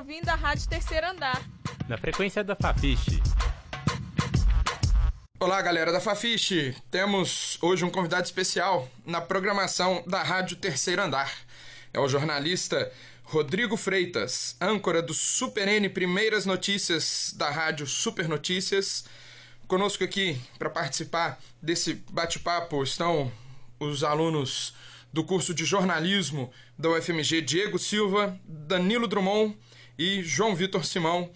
ouvindo a Rádio Terceiro Andar. Na frequência da Fafiche. Olá, galera da Fafiche. Temos hoje um convidado especial na programação da Rádio Terceiro Andar. É o jornalista Rodrigo Freitas, âncora do Super N Primeiras Notícias da Rádio Super Notícias. Conosco aqui para participar desse bate-papo estão os alunos do curso de jornalismo da UFMG Diego Silva, Danilo Drummond e João Vitor Simão.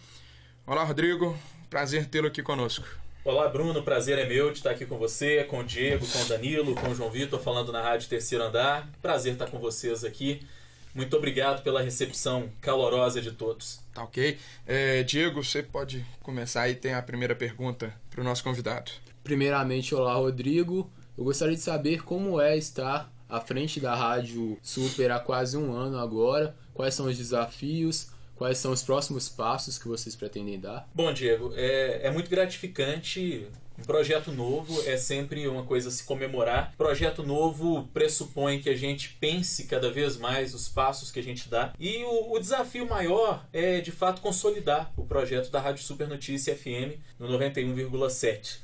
Olá, Rodrigo. Prazer tê-lo aqui conosco. Olá, Bruno. Prazer é meu de estar aqui com você, com o Diego, com o Danilo, com o João Vitor, falando na Rádio Terceiro Andar. Prazer estar com vocês aqui. Muito obrigado pela recepção calorosa de todos. Tá ok. É, Diego, você pode começar e tem a primeira pergunta para o nosso convidado. Primeiramente, olá, Rodrigo. Eu gostaria de saber como é estar à frente da Rádio Super há quase um ano agora. Quais são os desafios? Quais são os próximos passos que vocês pretendem dar? Bom, Diego, é, é muito gratificante um projeto novo é sempre uma coisa a se comemorar. Projeto novo pressupõe que a gente pense cada vez mais os passos que a gente dá. E o, o desafio maior é, de fato, consolidar o projeto da Rádio Super Notícia FM no 91,7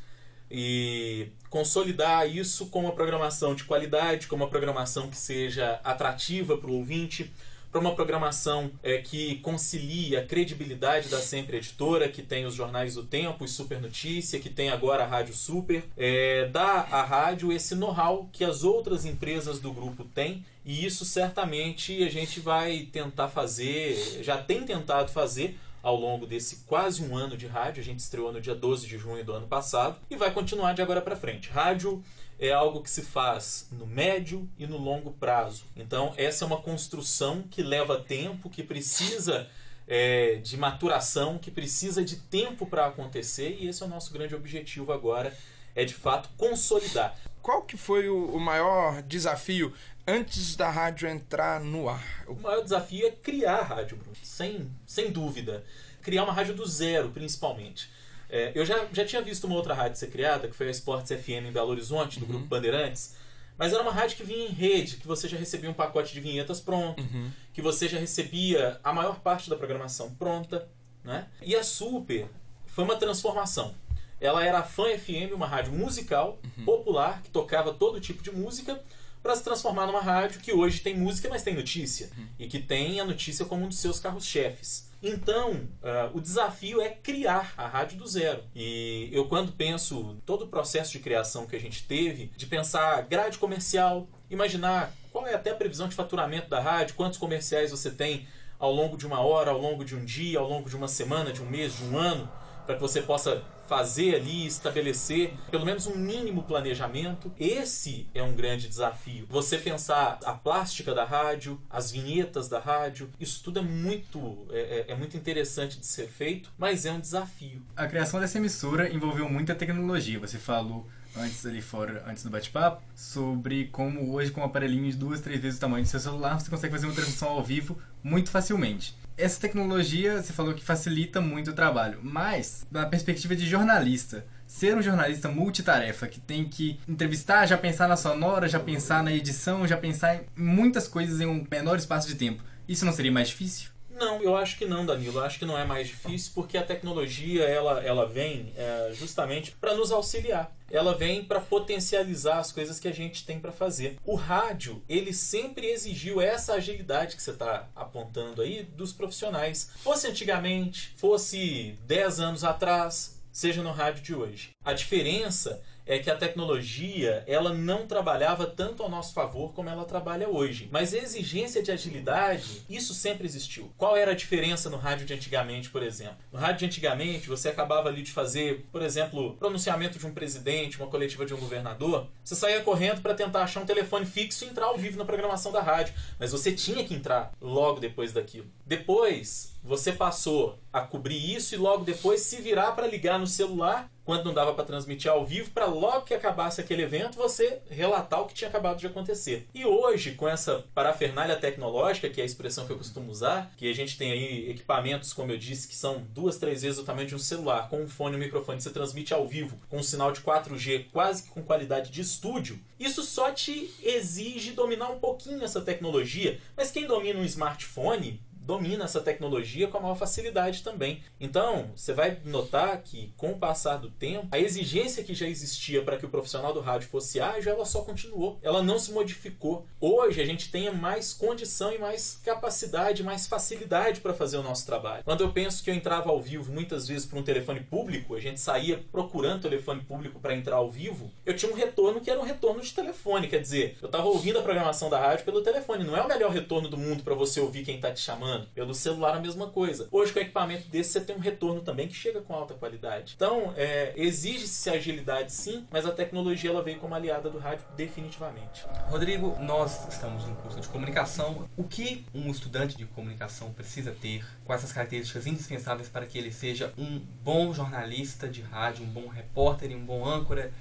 e consolidar isso com uma programação de qualidade, com uma programação que seja atrativa para o ouvinte, para uma programação é, que concilie a credibilidade da Sempre Editora, que tem os jornais do Tempo, os Super Notícia, que tem agora a Rádio Super, é, dá à rádio esse know-how que as outras empresas do grupo têm e isso certamente a gente vai tentar fazer, já tem tentado fazer ao longo desse quase um ano de rádio. A gente estreou no dia 12 de junho do ano passado e vai continuar de agora para frente. Rádio é algo que se faz no médio e no longo prazo. Então, essa é uma construção que leva tempo, que precisa é, de maturação, que precisa de tempo para acontecer e esse é o nosso grande objetivo agora. É de fato consolidar. Qual que foi o, o maior desafio antes da rádio entrar no ar? O maior desafio é criar a rádio, Bruno. Sem, sem dúvida. Criar uma rádio do zero, principalmente. É, eu já, já tinha visto uma outra rádio ser criada, que foi a Sports FM em Belo Horizonte, do uhum. Grupo Bandeirantes. Mas era uma rádio que vinha em rede, que você já recebia um pacote de vinhetas pronto, uhum. que você já recebia a maior parte da programação pronta. Né? E a Super foi uma transformação. Ela era a Fã FM, uma rádio musical, uhum. popular, que tocava todo tipo de música, para se transformar numa rádio que hoje tem música, mas tem notícia. Uhum. E que tem a notícia como um dos seus carros-chefes. Então, uh, o desafio é criar a rádio do zero. E eu, quando penso todo o processo de criação que a gente teve, de pensar grade comercial, imaginar qual é até a previsão de faturamento da rádio, quantos comerciais você tem ao longo de uma hora, ao longo de um dia, ao longo de uma semana, de um mês, de um ano para que você possa fazer ali, estabelecer pelo menos um mínimo planejamento. Esse é um grande desafio. Você pensar a plástica da rádio, as vinhetas da rádio, isso tudo é muito, é, é, é muito interessante de ser feito, mas é um desafio. A criação dessa emissora envolveu muita tecnologia. Você falou antes ali fora, antes do bate-papo, sobre como hoje com um aparelhinho de duas, três vezes o tamanho do seu celular, você consegue fazer uma transmissão ao vivo muito facilmente essa tecnologia, você falou que facilita muito o trabalho, mas na perspectiva de jornalista, ser um jornalista multitarefa que tem que entrevistar, já pensar na sonora, já pensar na edição, já pensar em muitas coisas em um menor espaço de tempo, isso não seria mais difícil? Não, eu acho que não, Danilo. Eu acho que não é mais difícil porque a tecnologia ela, ela vem é, justamente para nos auxiliar. Ela vem para potencializar as coisas que a gente tem para fazer. O rádio, ele sempre exigiu essa agilidade que você está apontando aí dos profissionais. Fosse antigamente, fosse 10 anos atrás, seja no rádio de hoje. A diferença é que a tecnologia ela não trabalhava tanto ao nosso favor como ela trabalha hoje. Mas a exigência de agilidade, isso sempre existiu. Qual era a diferença no rádio de antigamente, por exemplo? No rádio de antigamente, você acabava ali de fazer, por exemplo, pronunciamento de um presidente, uma coletiva de um governador, você saía correndo para tentar achar um telefone fixo e entrar ao vivo na programação da rádio. Mas você tinha que entrar logo depois daquilo. Depois, você passou a cobrir isso e logo depois se virar para ligar no celular quando não dava para transmitir ao vivo, para logo que acabasse aquele evento você relatar o que tinha acabado de acontecer. E hoje, com essa parafernália tecnológica, que é a expressão que eu costumo usar, que a gente tem aí equipamentos, como eu disse, que são duas, três vezes o tamanho de um celular, com um fone e um microfone, você transmite ao vivo com um sinal de 4G, quase que com qualidade de estúdio, isso só te exige dominar um pouquinho essa tecnologia. Mas quem domina um smartphone domina essa tecnologia com a maior facilidade também. Então, você vai notar que, com o passar do tempo, a exigência que já existia para que o profissional do rádio fosse ágil, ela só continuou. Ela não se modificou. Hoje, a gente tem mais condição e mais capacidade, mais facilidade para fazer o nosso trabalho. Quando eu penso que eu entrava ao vivo muitas vezes por um telefone público, a gente saía procurando telefone público para entrar ao vivo, eu tinha um retorno que era um retorno de telefone. Quer dizer, eu estava ouvindo a programação da rádio pelo telefone. Não é o melhor retorno do mundo para você ouvir quem está te chamando. Pelo celular, a mesma coisa. Hoje, com equipamento desse, você tem um retorno também que chega com alta qualidade. Então, é, exige-se agilidade sim, mas a tecnologia ela veio como aliada do rádio definitivamente. Rodrigo, nós estamos no curso de comunicação. O que um estudante de comunicação precisa ter com essas características indispensáveis para que ele seja um bom jornalista de rádio, um bom repórter e um bom âncora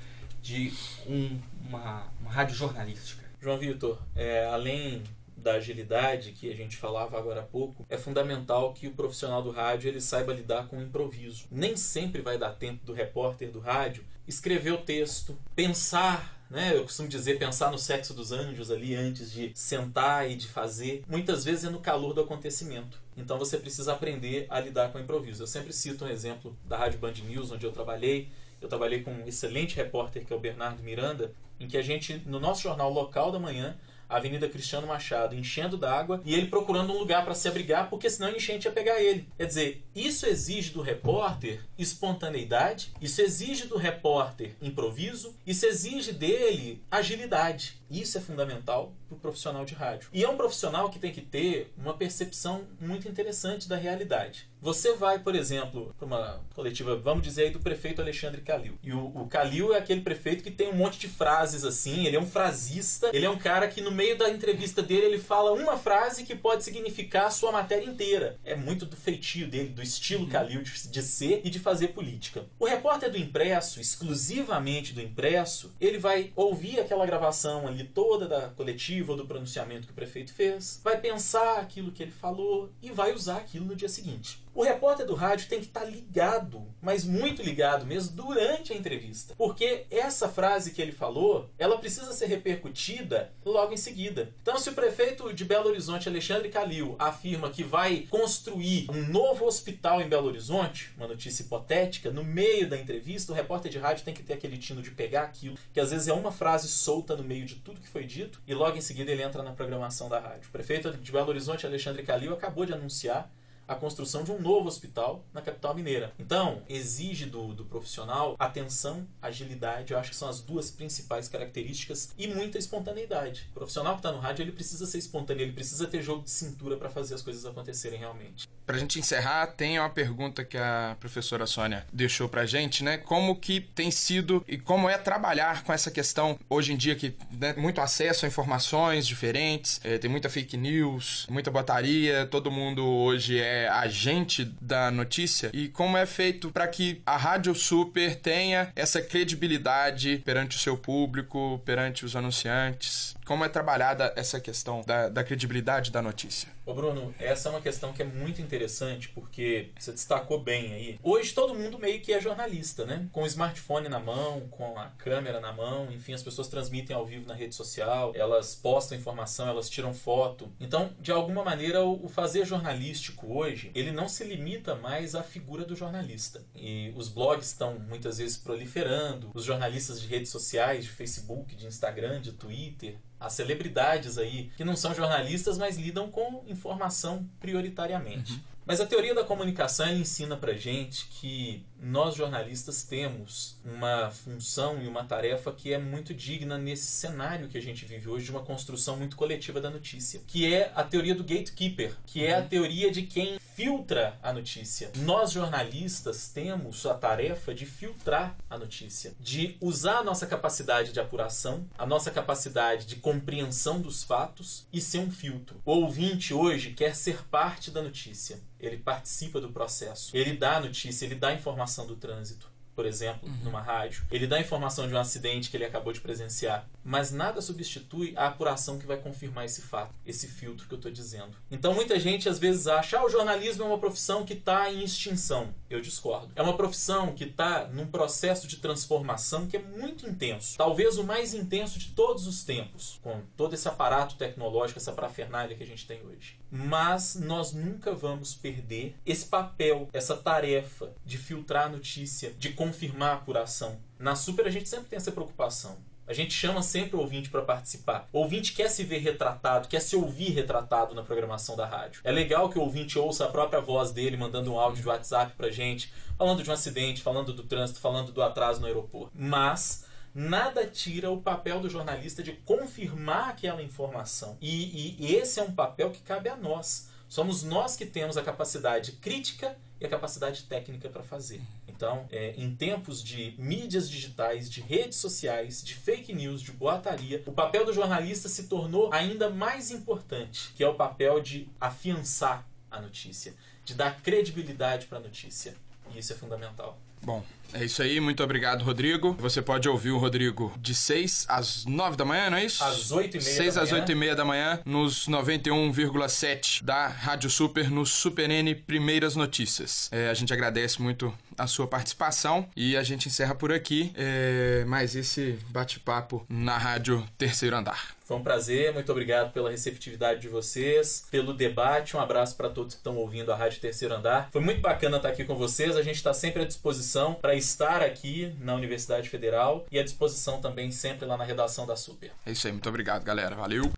de um, uma, uma rádio jornalística? João Vitor, é, além da agilidade que a gente falava agora há pouco, é fundamental que o profissional do rádio ele saiba lidar com o improviso. Nem sempre vai dar tempo do repórter do rádio escrever o texto, pensar né? Eu costumo dizer pensar no sexo dos anjos ali antes de sentar e de fazer. Muitas vezes é no calor do acontecimento. Então você precisa aprender a lidar com o improviso. Eu sempre cito um exemplo da Rádio Band News, onde eu trabalhei. Eu trabalhei com um excelente repórter que é o Bernardo Miranda, em que a gente, no nosso jornal local da manhã, Avenida Cristiano Machado enchendo d'água e ele procurando um lugar para se abrigar, porque senão a enchente ia pegar ele. Quer dizer, isso exige do repórter espontaneidade, isso exige do repórter improviso, isso exige dele agilidade. Isso é fundamental para o profissional de rádio. E é um profissional que tem que ter uma percepção muito interessante da realidade. Você vai, por exemplo, para uma coletiva, vamos dizer aí, do prefeito Alexandre Calil. E o, o Calil é aquele prefeito que tem um monte de frases assim, ele é um frasista, ele é um cara que no meio da entrevista dele ele fala uma frase que pode significar a sua matéria inteira. É muito do feitio dele, do estilo uhum. Calil de, de ser e de fazer política. O repórter do impresso, exclusivamente do impresso, ele vai ouvir aquela gravação ali toda da coletiva ou do pronunciamento que o prefeito fez, vai pensar aquilo que ele falou e vai usar aquilo no dia seguinte. O repórter do rádio tem que estar tá ligado, mas muito ligado mesmo, durante a entrevista. Porque essa frase que ele falou, ela precisa ser repercutida logo em seguida. Então, se o prefeito de Belo Horizonte, Alexandre Calil, afirma que vai construir um novo hospital em Belo Horizonte, uma notícia hipotética, no meio da entrevista, o repórter de rádio tem que ter aquele tino de pegar aquilo, que às vezes é uma frase solta no meio de tudo que foi dito, e logo em seguida ele entra na programação da rádio. O prefeito de Belo Horizonte, Alexandre Calil, acabou de anunciar a construção de um novo hospital na capital mineira. Então, exige do, do profissional atenção, agilidade, eu acho que são as duas principais características e muita espontaneidade. O profissional que está no rádio, ele precisa ser espontâneo, ele precisa ter jogo de cintura para fazer as coisas acontecerem realmente. Para a gente encerrar, tem uma pergunta que a professora Sônia deixou para gente, né? Como que tem sido e como é trabalhar com essa questão hoje em dia que né, muito acesso a informações diferentes, é, tem muita fake news, muita botaria, todo mundo hoje é agente da notícia e como é feito para que a Rádio Super tenha essa credibilidade perante o seu público, perante os anunciantes. Como é trabalhada essa questão da, da credibilidade da notícia? Ô Bruno, essa é uma questão que é muito interessante porque você destacou bem aí. Hoje todo mundo meio que é jornalista, né? Com o smartphone na mão, com a câmera na mão, enfim, as pessoas transmitem ao vivo na rede social, elas postam informação, elas tiram foto. Então, de alguma maneira, o fazer jornalístico hoje, ele não se limita mais à figura do jornalista. E os blogs estão muitas vezes proliferando, os jornalistas de redes sociais, de Facebook, de Instagram, de Twitter, as celebridades aí que não são jornalistas, mas lidam com informação prioritariamente. Uhum. Mas a teoria da comunicação ensina pra gente que nós jornalistas temos uma função e uma tarefa que é muito digna nesse cenário que a gente vive hoje de uma construção muito coletiva da notícia, que é a teoria do gatekeeper, que é a uhum. teoria de quem filtra a notícia. Nós jornalistas temos a tarefa de filtrar a notícia, de usar a nossa capacidade de apuração, a nossa capacidade de compreensão dos fatos e ser um filtro. O ouvinte hoje quer ser parte da notícia ele participa do processo. Ele dá a notícia, ele dá a informação do trânsito, por exemplo, uhum. numa rádio. Ele dá informação de um acidente que ele acabou de presenciar. Mas nada substitui a apuração que vai confirmar esse fato, esse filtro que eu estou dizendo. Então muita gente às vezes acha que ah, o jornalismo é uma profissão que está em extinção. Eu discordo. É uma profissão que está num processo de transformação que é muito intenso. Talvez o mais intenso de todos os tempos, com todo esse aparato tecnológico, essa parafernália que a gente tem hoje. Mas nós nunca vamos perder esse papel, essa tarefa de filtrar a notícia, de confirmar a apuração. Na Super a gente sempre tem essa preocupação. A gente chama sempre o ouvinte para participar. O ouvinte quer se ver retratado, quer se ouvir retratado na programação da rádio. É legal que o ouvinte ouça a própria voz dele mandando um áudio de WhatsApp pra gente, falando de um acidente, falando do trânsito, falando do atraso no aeroporto. Mas nada tira o papel do jornalista de confirmar aquela informação. E, e, esse é um papel que cabe a nós. Somos nós que temos a capacidade crítica e a capacidade técnica para fazer. Então, é, em tempos de mídias digitais, de redes sociais, de fake news, de boataria, o papel do jornalista se tornou ainda mais importante, que é o papel de afiançar a notícia, de dar credibilidade para a notícia. E isso é fundamental. Bom, é isso aí, muito obrigado, Rodrigo. Você pode ouvir o Rodrigo de 6 às 9 da manhã, não é isso? Às 8 e meia 6 da às manhã. 8 e meia da manhã, nos 91,7 da Rádio Super, no Super N Primeiras Notícias. É, a gente agradece muito a sua participação e a gente encerra por aqui é, mais esse bate-papo na Rádio Terceiro Andar. Foi um prazer, muito obrigado pela receptividade de vocês, pelo debate. Um abraço para todos que estão ouvindo a Rádio Terceiro Andar. Foi muito bacana estar aqui com vocês. A gente está sempre à disposição para estar aqui na Universidade Federal e à disposição também sempre lá na redação da Super. É isso aí, muito obrigado, galera. Valeu!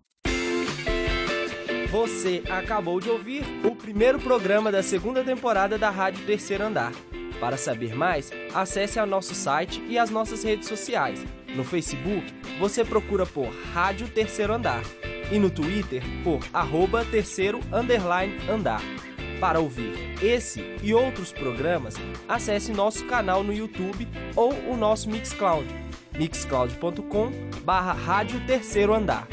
Você acabou de ouvir o primeiro programa da segunda temporada da Rádio Terceiro Andar. Para saber mais, acesse ao nosso site e as nossas redes sociais. No Facebook, você procura por Rádio Terceiro Andar e no Twitter por arroba terceiro underline andar. Para ouvir esse e outros programas, acesse nosso canal no YouTube ou o nosso Mixcloud, mixcloud.com barra Rádio Terceiro Andar.